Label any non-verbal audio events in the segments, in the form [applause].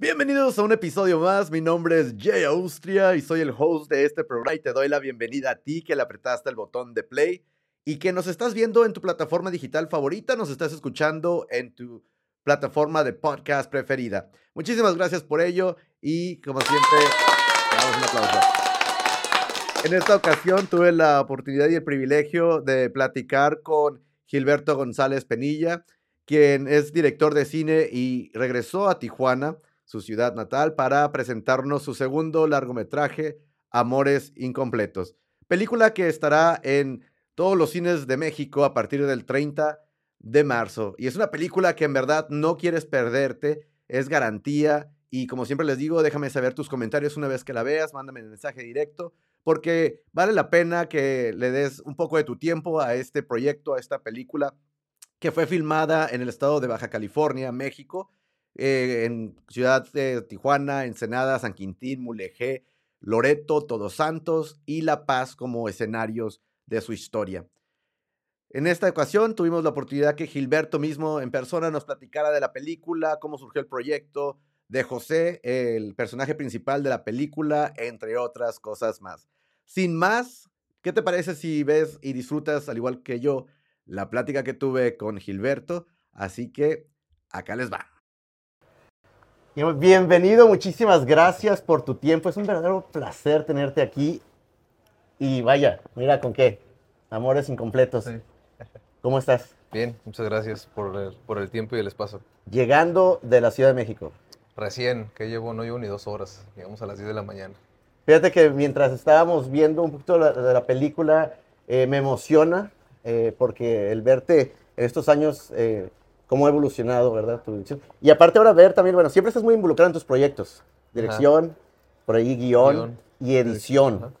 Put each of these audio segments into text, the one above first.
Bienvenidos a un episodio más. Mi nombre es Jay Austria y soy el host de este programa y te doy la bienvenida a ti que le apretaste el botón de play y que nos estás viendo en tu plataforma digital favorita, nos estás escuchando en tu plataforma de podcast preferida. Muchísimas gracias por ello y como siempre, damos un aplauso. En esta ocasión tuve la oportunidad y el privilegio de platicar con Gilberto González Penilla, quien es director de cine y regresó a Tijuana, su ciudad natal, para presentarnos su segundo largometraje, Amores Incompletos. Película que estará en todos los cines de México a partir del 30 de marzo. Y es una película que en verdad no quieres perderte, es garantía. Y como siempre les digo, déjame saber tus comentarios una vez que la veas, mándame el mensaje directo, porque vale la pena que le des un poco de tu tiempo a este proyecto, a esta película que fue filmada en el estado de Baja California, México, eh, en Ciudad de Tijuana, Ensenada, San Quintín, Mulegé, Loreto, Todos Santos y La Paz como escenarios de su historia. En esta ocasión tuvimos la oportunidad que Gilberto mismo en persona nos platicara de la película, cómo surgió el proyecto, de José, el personaje principal de la película, entre otras cosas más. Sin más, ¿qué te parece si ves y disfrutas, al igual que yo, la plática que tuve con Gilberto. Así que acá les va. Bienvenido, muchísimas gracias por tu tiempo. Es un verdadero placer tenerte aquí. Y vaya, mira con qué. Amores incompletos. ¿Cómo estás? Bien, muchas gracias por el, por el tiempo y el espacio. Llegando de la Ciudad de México. Recién, que llevo, no llevo ni dos horas. Llegamos a las 10 de la mañana. Fíjate que mientras estábamos viendo un poquito de la, película, eh, me emociona eh, porque el verte en estos años, eh, cómo ha evolucionado, ¿verdad? Tu dirección. Y aparte ahora ver también, bueno, siempre estás muy involucrado en tus proyectos. Dirección, por ahí guion, y edición.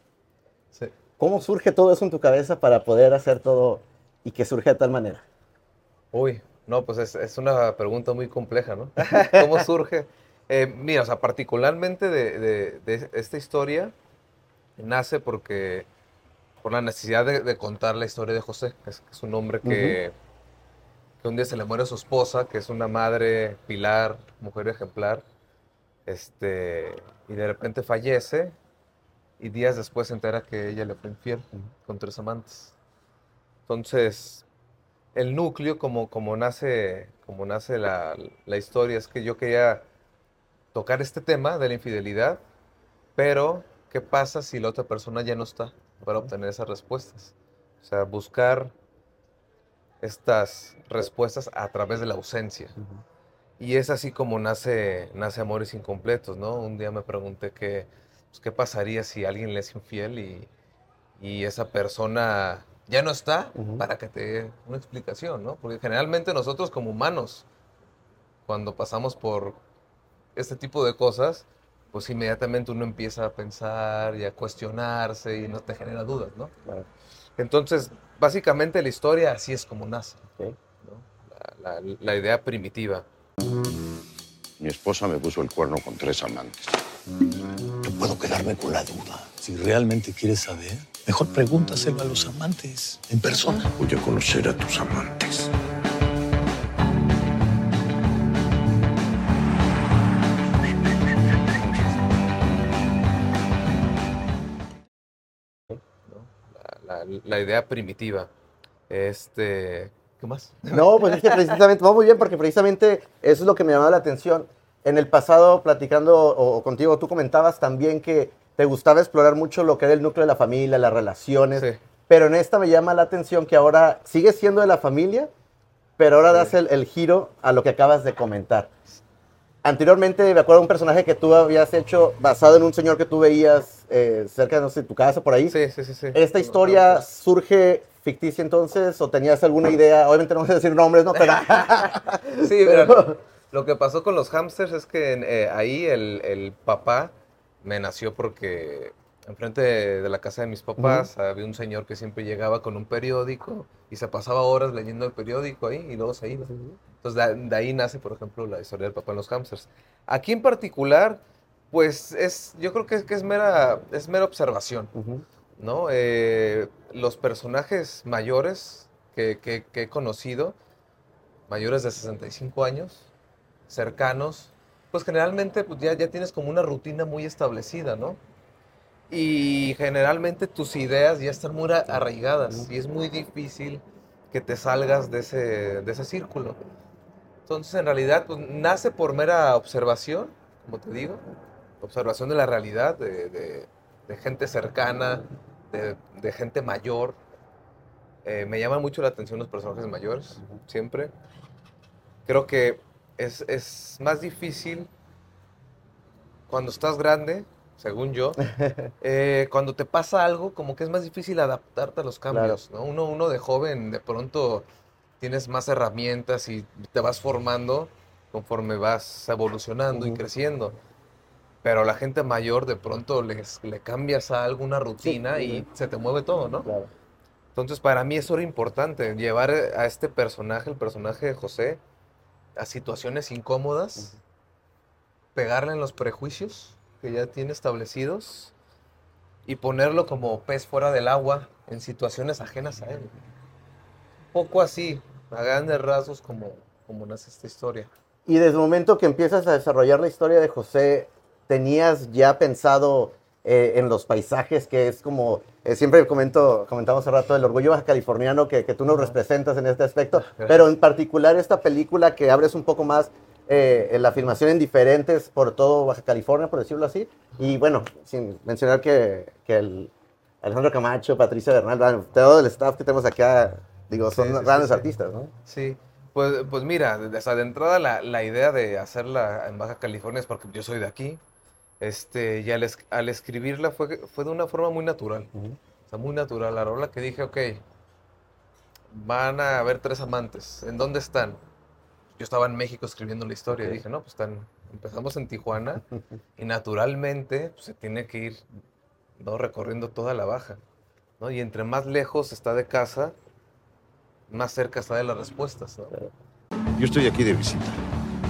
¿Cómo surge todo eso en tu cabeza para poder hacer todo y que surge de tal manera? Uy, no, pues es, es una pregunta muy compleja, ¿no? [laughs] ¿Cómo surge? Eh, mira, o sea, particularmente de, de, de, esta historia nace porque por la necesidad de, contar la historia de José, que es, un hombre que, que, un día se le muere a su esposa, que es una madre pilar, mujer ejemplar, este, y de repente fallece y días después se entera que ella le fue infiel con tres amantes. Entonces, el núcleo, como, como nace, como nace la, la historia, es que yo quería tocar este tema de la infidelidad, pero ¿qué pasa si la otra persona ya no está? para obtener esas respuestas. O sea, buscar estas respuestas a través de la ausencia. Y es así como nace, nace Amores Incompletos, ¿no? Un día me pregunté qué, pues, qué pasaría si alguien le es infiel y, y esa persona ya no está para que te dé una explicación, ¿no? Porque generalmente nosotros como humanos, cuando pasamos por este tipo de cosas, pues inmediatamente uno empieza a pensar y a cuestionarse y no te genera dudas, ¿no? Entonces, básicamente la historia así es como nace, la, la, idea primitiva. Mi esposa me puso el cuerno con tres amantes. No puedo quedarme con la duda. Si realmente quieres saber, mejor pregúntaselo a los amantes en persona. Voy a conocer a tus amantes. La idea primitiva. Este, ¿qué más? [laughs] No, pues es que precisamente, va muy bien porque precisamente eso es lo que me llamaba la atención. En el pasado, platicando o, contigo, tú comentabas también que te gustaba explorar mucho lo que era el núcleo de la familia, las relaciones. Pero en esta me llama la atención que ahora sigue siendo de la familia, pero ahora das el, el, giro a lo que acabas de comentar. Anteriormente me acuerdo de un personaje que tú habías hecho basado en un señor que tú veías eh, cerca de tu casa, por ahí. Sí, sí, sí. ¿Esta historia surge ficticia entonces o tenías alguna idea? Obviamente no voy a decir nombres, ¿no? Pero... [laughs] sí, pero lo que pasó con los hamsters es que eh, ahí el, el, papá me nació porque enfrente de, la casa de mis papás había un señor que siempre llegaba con un periódico y se pasaba horas leyendo el periódico ahí y luego se iba. Entonces de, ahí nace, por ejemplo, la historia del papá en los hamsters. Aquí en particular, pues es, yo creo que es, que es, mera, es mera observación, ¿no? Eh, los personajes mayores que, que, he conocido, mayores de 65 años, cercanos, pues generalmente pues ya, ya tienes como una rutina muy establecida, ¿no? Y generalmente tus ideas ya están muy arraigadas y es muy difícil que te salgas de ese, de ese círculo. Entonces, en realidad, pues, nace por mera observación, como te digo, observación de la realidad, de, de, gente cercana, de, gente mayor. Eh, me llaman mucho la atención los personajes mayores, siempre. Creo que es, es más difícil cuando estás grande según yo, [laughs] eh, cuando te pasa algo, como que es más difícil adaptarte a los cambios, ¿no? Uno, uno de joven, de pronto tienes más herramientas y te vas formando conforme vas evolucionando y creciendo. Pero la gente mayor, de pronto les, le cambias a alguna rutina y se te mueve todo, ¿no? Entonces, para mí eso era importante, llevar a este personaje, el personaje de José, a situaciones incómodas, pegarle en los prejuicios que ya tiene establecidos y ponerlo como pez fuera del agua en situaciones ajenas a él. Poco así, a grandes rasgos, como, como nace esta historia. Y desde el momento que empiezas a desarrollar la historia de José, ¿tenías ya pensado eh, en los paisajes, que es como, eh, siempre comento, comentamos hace rato, el orgullo baja californiano que, que tú nos representas en este aspecto, pero en particular esta película que abres un poco más eh, la filmación en diferentes por todo Baja California, por decirlo así. Y bueno, sin mencionar que, que el Alejandro Camacho, Patricia Bernal, todo el staff que tenemos acá, digo, son grandes artistas, ¿no? Sí. Pues, pues mira, de entrada la, la, idea de hacerla en Baja California es porque yo soy de aquí. Este, y al, al escribirla fue, fue de una forma muy natural. O sea, muy natural. La rola que dije, ok, van a haber tres amantes. ¿En dónde están? Yo estaba en México escribiendo la historia y dije, no, pues están, empezamos en Tijuana [laughs] y naturalmente pues, se tiene que ir ¿no? recorriendo toda la baja. ¿no? Y entre más lejos está de casa, más cerca está de las respuestas. Yo estoy aquí de visita.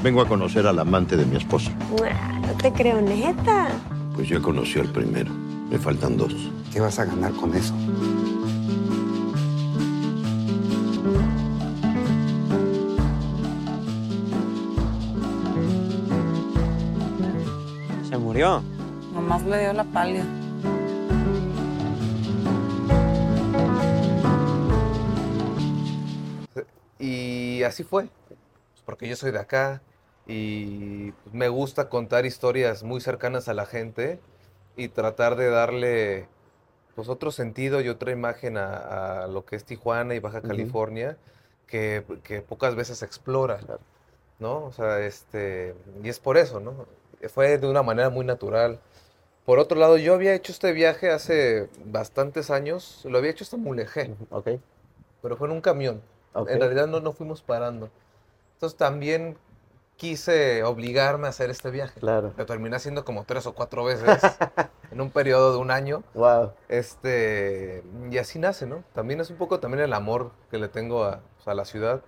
Vengo a conocer al amante de mi esposa. No te creo, neta. Pues yo conocí al primero. Me faltan dos. ¿Qué vas a ganar con eso? Nomás le dio la pálida. Y así fue, porque yo soy de acá y pues, me gusta contar historias muy cercanas a la gente y tratar de darle pues otro sentido y otra imagen a, lo que es Tijuana y Baja California que, que, pocas veces explora, ¿no? O sea, este, y es por eso, ¿no? Fue de una manera muy natural. Por otro lado, yo había hecho este viaje hace bastantes años, lo había hecho hasta Mulegé. Ok. Pero fue en un camión. En realidad no, no fuimos parando. Entonces también quise obligarme a hacer este viaje. Claro. Lo terminé haciendo como tres o cuatro veces [laughs] en un periodo de un año. Wow. Este, y así nace, ¿no? También es un poco también el amor que le tengo a, pues, a la ciudad.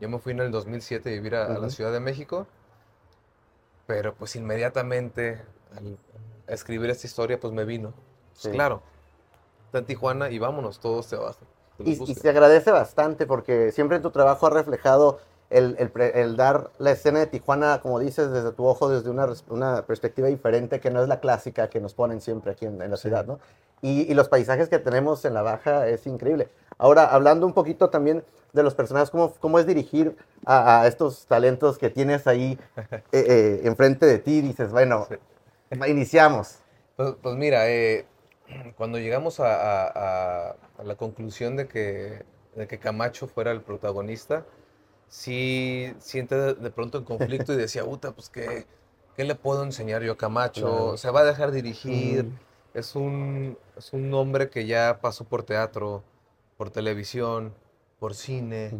Yo me fui en el 2007 a vivir a, a la Ciudad de México pero pues inmediatamente al escribir esta historia, pues me vino. Pues, claro, está en Tijuana y vámonos, todos se abajo. Y, se agradece bastante porque siempre en tu trabajo ha reflejado el, el, dar la escena de Tijuana, como dices, desde tu ojo, desde una, una, perspectiva diferente que no es la clásica que nos ponen siempre aquí en, la ciudad, ¿no? Y, y, los paisajes que tenemos en la baja es increíble. Ahora, hablando un poquito también de los personajes, cómo, cómo es dirigir a, estos talentos que tienes ahí [laughs] eh, eh, enfrente de ti. Dices, bueno, iniciamos. Pues, pues mira, eh, cuando llegamos a, la conclusión de que, de que Camacho fuera el protagonista, sí siente de, pronto en conflicto y decía, puta, pues ¿qué, ¿qué, le puedo enseñar yo a Camacho? Se va a dejar dirigir. Es, un, es un hombre que ya pasó por teatro, por televisión, por cine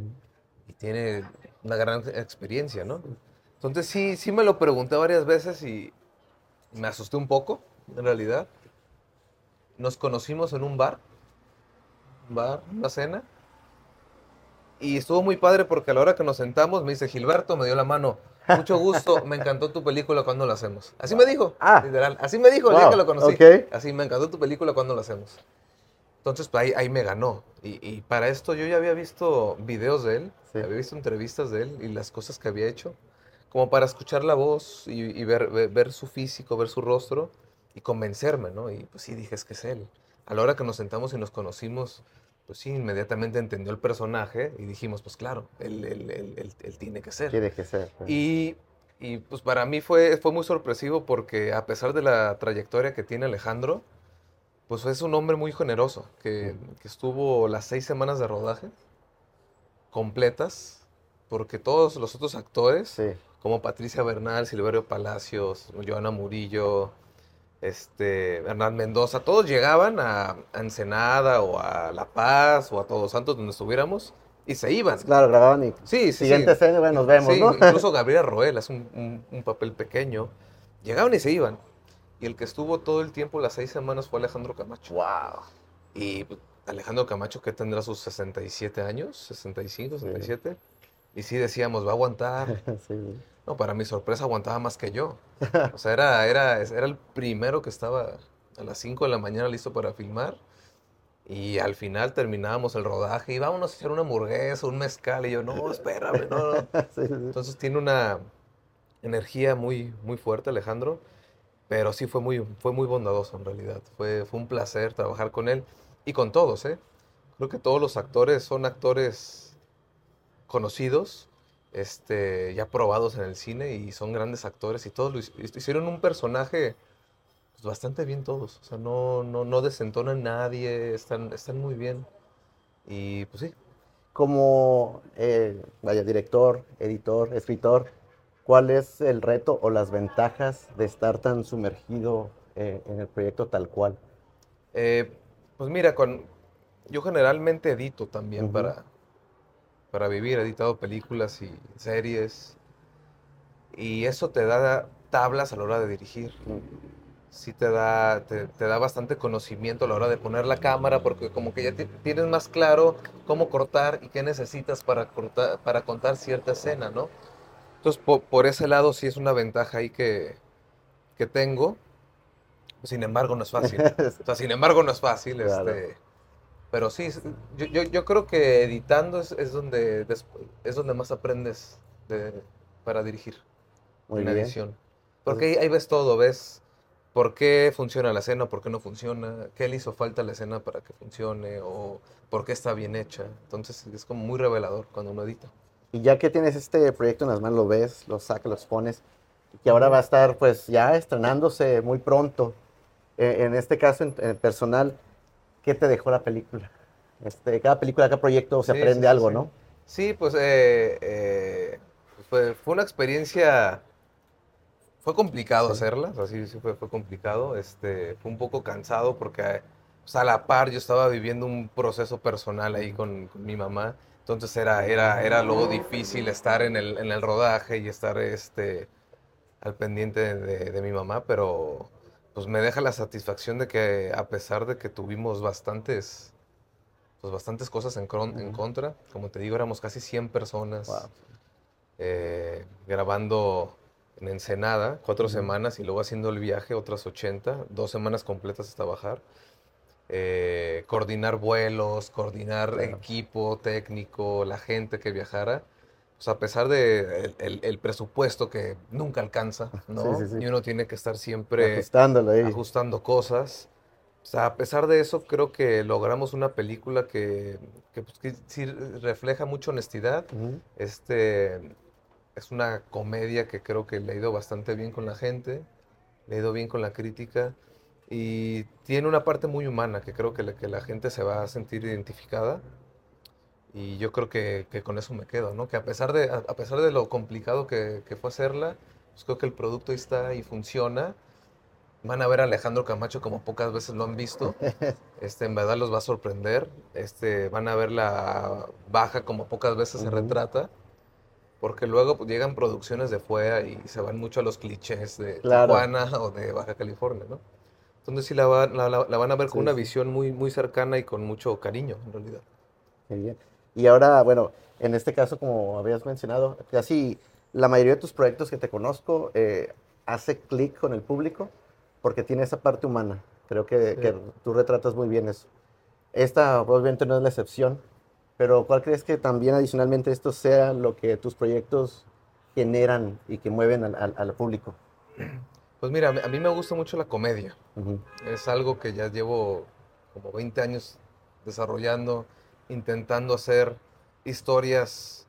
y tiene una gran experiencia, ¿no? Entonces sí, sí me lo pregunté varias veces y me asusté un poco, en realidad. Nos conocimos en un bar, un bar, una cena, y estuvo muy padre porque a la hora que nos sentamos me dice, Gilberto, me dio la mano, mucho gusto, me encantó tu película cuando la hacemos. Así me dijo, ah, literal, así me dijo el día que lo conocí. Así, me encantó tu película cuando la hacemos. Entonces, pues, ahí, ahí me ganó. Y, para esto yo ya había visto videos de él, había visto entrevistas de él y las cosas que había hecho. como para escuchar la voz y, y ver, ver, ver su físico, ver su rostro y convencerme, ¿no? Y pues sí, dije, es que es él. A la hora que nos sentamos y nos conocimos, pues sí, inmediatamente entendió el personaje y dijimos, pues claro, él, él- él- él- tiene que ser. Tiene que ser. pues. Y, y, pues para mí fue, fue muy sorpresivo porque a pesar de la trayectoria que tiene Alejandro, pues es un hombre muy generoso, que, que estuvo las seis semanas de rodaje completas, porque todos los otros actores, Sí. como Patricia Bernal, Silverio Palacios, Joana Murillo, este, Hernán Mendoza, todos llegaban a, a Ensenada o a La Paz o a Todos Santos, donde estuviéramos, y se iban. Claro, grababan y Sí, sí, siguiente sí. escena, bueno, nos vemos, Sí, ¿no? incluso [laughs] Gabriela Roel hace un, un- un papel pequeño. Llegaban y se iban. Y el que estuvo todo el tiempo, las seis semanas, fue Alejandro Camacho. wow. Y pues, Alejandro Camacho, que tendrá sus 67 años, 65, 67. Y sí decíamos, va a aguantar. [laughs] Sí. No, para mi sorpresa aguantaba más que yo. [laughs] O sea, era, era, era el primero que estaba a las 5 de la mañana listo para filmar. Y al final terminábamos el rodaje y vámonos a hacer una hamburguesa, un mezcal. Y yo, no, espérame, no. [laughs] Entonces tiene una energía muy, muy fuerte, Alejandro, pero sí fue muy, fue muy bondadoso en realidad. Fue, fue un placer trabajar con él y con todos, ¿eh? Creo que todos los actores son actores conocidos, este, ya probados en el cine y son grandes actores y todos lo hicieron un personaje pues, bastante bien todos. O sea, no, no, no desentonan nadie, están, están muy bien. Y pues sí, Como, eh, vaya, director, editor, escritor, ¿cuál es el reto o las ventajas de estar tan sumergido eh, en el proyecto tal cual? Eh, pues mira, con, yo generalmente edito también para, para vivir, he editado películas y series. Y eso te da tablas a la hora de dirigir. Sí te da, te, te da bastante conocimiento a la hora de poner la cámara, porque como que ya ti- tienes más claro cómo cortar y qué necesitas para, cortar, para contar cierta escena, ¿no? Entonces, po- por ese lado sí es una ventaja ahí que, que tengo. Sin embargo, no es fácil. [laughs] O sea, sin embargo, no es fácil. Claro. Este, pero sí, yo, yo, yo creo que editando es, es donde, es donde más aprendes de- para dirigir Muy en bien. edición. Porque ahí, ahí ves todo, ves por qué funciona la escena, por qué no funciona, qué le hizo falta a la escena para que funcione o por qué está bien hecha. Entonces es como muy revelador cuando uno edita. Y ya que tienes este proyecto en las manos, lo ves, lo sacas, lo pones, y que ahora va a estar pues ya estrenándose muy pronto. Eh, en este caso, en, en personal, ¿qué te dejó la película? Este, cada película, cada proyecto se Sí, aprende sí, algo, sí. ¿no? Sí, pues eh, eh, fue, fue una experiencia, fue complicado hacerla, o sea, sí, fue, fue complicado, este, fue un poco cansado porque pues, a la par yo estaba viviendo un proceso personal ahí con, con mi mamá, entonces era, era, era luego difícil estar en el, en el rodaje y estar este, al pendiente de, de mi mamá, pero pues me deja la satisfacción de que a pesar de que tuvimos bastantes pues bastantes cosas en, cron- en contra. Como te digo, éramos casi 100 personas Wow. eh, grabando en Ensenada, cuatro semanas, y luego haciendo el viaje otras 80, dos semanas completas hasta bajar. Eh, coordinar vuelos, coordinar Claro. equipo técnico, la gente que viajara. Pues a pesar de el, el- el presupuesto que nunca alcanza, [laughs] ¿no? sí, sí. Y uno tiene que estar siempre Ajustándolo ahí. ajustando cosas. O sea, a pesar de eso, creo que logramos una película que, que, pues, que sí refleja mucha honestidad. Este, es una comedia que creo que le ha ido bastante bien con la gente, le ha ido bien con la crítica y tiene una parte muy humana que creo que, la- que la gente se va a sentir identificada. Y yo creo que, que con eso me quedo, ¿no? Que a pesar de, a, pesar de lo complicado que, que fue hacerla, pues creo que el producto ahí está y funciona. Van a ver a Alejandro Camacho como pocas veces lo han visto. [laughs] Este, en verdad los va a sorprender. Este, van a ver la baja como pocas veces se Ujú. retrata. Porque luego pues, llegan producciones de fuera y se van mucho a los clichés de Claro. Tijuana [laughs] o de Baja California, ¿no? Entonces sí la, va- la- la- la van a ver con Sí, una visión muy, muy cercana y con mucho cariño, en realidad. Qué bien. Y ahora, bueno, en este caso, como habías mencionado, casi la mayoría de tus proyectos que te conozco eh, hace clic con el público porque tiene esa parte humana. Creo que, Sí. que tú retratas muy bien eso. Esta obviamente no es la excepción, pero ¿cuál crees que también adicionalmente esto sea lo que tus proyectos generan y que mueven al, al- al público? Pues mira, a mí me gusta mucho la comedia. Es algo que ya llevo como 20 años desarrollando, intentando hacer historias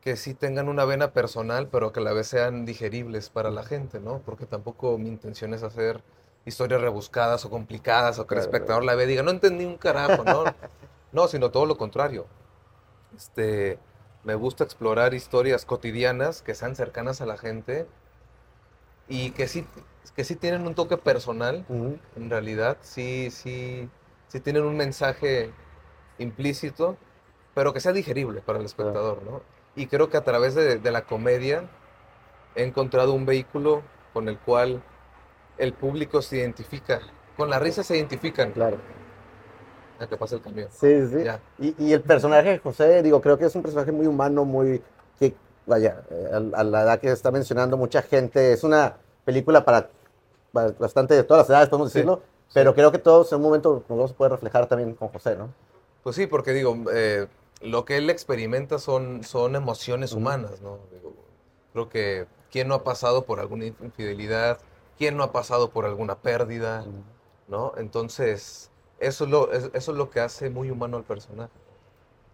que sí tengan una vena personal, pero que a la vez sean digeribles para la gente, ¿no? Porque tampoco mi intención es hacer historias rebuscadas o complicadas o que el espectador la vea y diga, no entendí un carajo, ¿no? [laughs] No, sino todo lo contrario. Este, me gusta explorar historias cotidianas que sean cercanas a la gente y que sí, que sí tienen un toque personal Ujú. en realidad sí, sí, sí tienen un mensaje implícito, pero que sea digerible para el espectador, ¿no? Y creo que a través de, de la comedia he encontrado un vehículo con el cual el público se identifica. Con la risa se identifican. Claro. Ya que pasa el camión. Sí, sí. Ya. Y, y el personaje de José, digo, creo que es un personaje muy humano, muy. que, vaya, eh, a, a la edad que está mencionando mucha gente, es una película para, para bastante de todas las edades, podemos Sí, decirlo, pero creo que todos en un momento nos vamos a poder reflejar también con José, ¿no? Pues sí, porque digo, eh, lo que él experimenta son, son emociones humanas, ¿no? Digo, creo que quién no ha pasado por alguna infidelidad, quién no ha pasado por alguna pérdida, ¿no? Entonces, eso es lo, es- eso es lo que hace muy humano al personaje,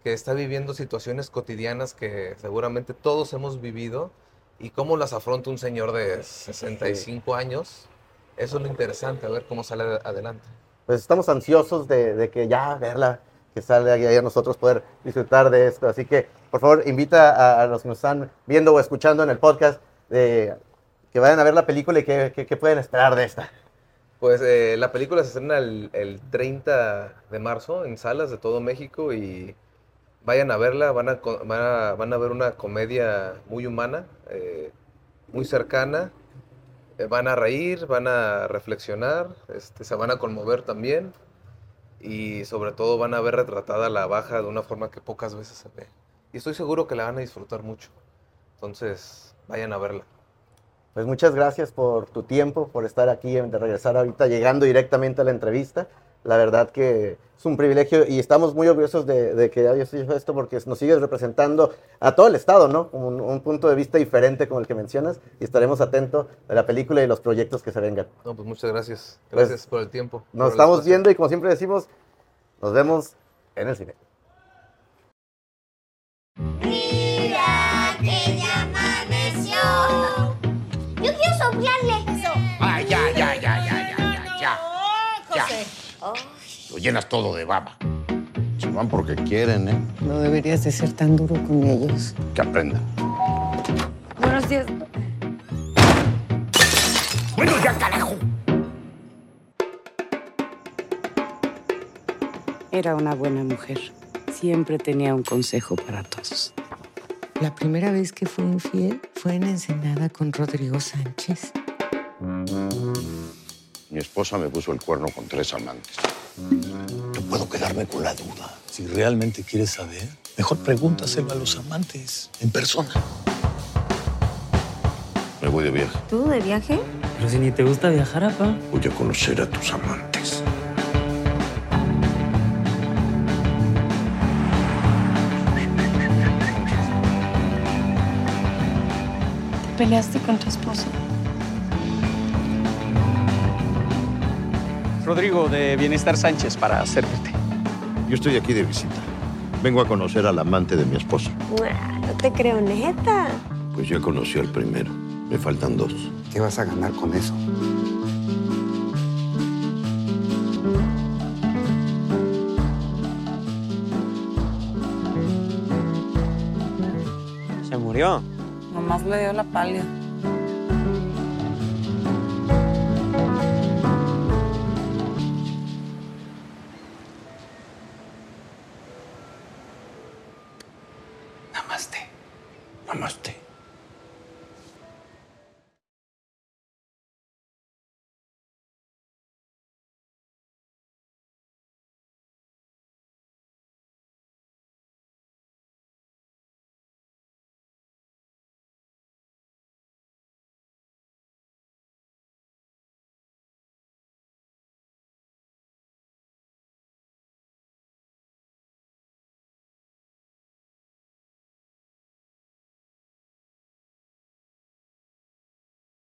que está viviendo situaciones cotidianas que seguramente todos hemos vivido y cómo las afronta un señor de 65 años, eso es lo interesante, a ver cómo sale ad- adelante. Pues estamos ansiosos de, de que ya verla, que salga y a nosotros poder disfrutar de esto. Así que, por favor, invita a, los que nos están viendo o escuchando en el podcast de, que vayan a ver la película y que pueden esperar de esta. Pues eh, la película se estrena el, el 30 de marzo en salas de todo México y vayan a verla, van a, van a, van a ver una comedia muy humana, eh, muy cercana, eh, van a reír, van a reflexionar, este, se van a conmover también y sobre todo van a ver retratada la baja de una forma que pocas veces se ve. Y estoy seguro que la van a disfrutar mucho. Entonces, vayan a verla. Pues muchas gracias por tu tiempo, por estar aquí, de regresar ahorita, llegando directamente a la entrevista. La verdad que es un privilegio y estamos muy orgullosos de, de que hayas hecho esto porque nos sigues representando a todo el Estado, ¿no? Como un, un punto de vista diferente como el que mencionas y estaremos atentos de la película y los proyectos que se vengan. No, pues muchas gracias. Pues, Gracias por el tiempo. Nos estamos espacio. viendo y como siempre decimos, nos vemos en el cine. Mira que ya amaneció. Yo quiero soplarle. Llenas todo de baba. Se van porque quieren, ¿eh? No deberías de ser tan duro con ellos. Que aprendan. Buenos días. Bueno, ya, carajo. Era una buena mujer. Siempre tenía un consejo para todos. La primera vez que fue infiel fue en Ensenada con Rodrigo Sánchez. Mi esposa me puso el cuerno con tres amantes. No puedo quedarme con la duda. Si realmente quieres saber, mejor pregúntaselo a los amantes en persona. Me voy de viaje. ¿Tú de viaje? Pero si ni te gusta viajar, papá. Voy a conocer a tus amantes. Peleaste con tu esposo. Rodrigo, de Bienestar Sánchez, para servirte. Yo estoy aquí de visita. Vengo a conocer al amante de mi esposa. No te creo, neta. Pues ya conocí al primero. Me faltan dos. ¿Qué vas a ganar con eso? Se murió. Nomás le dio la pálida. Namaste.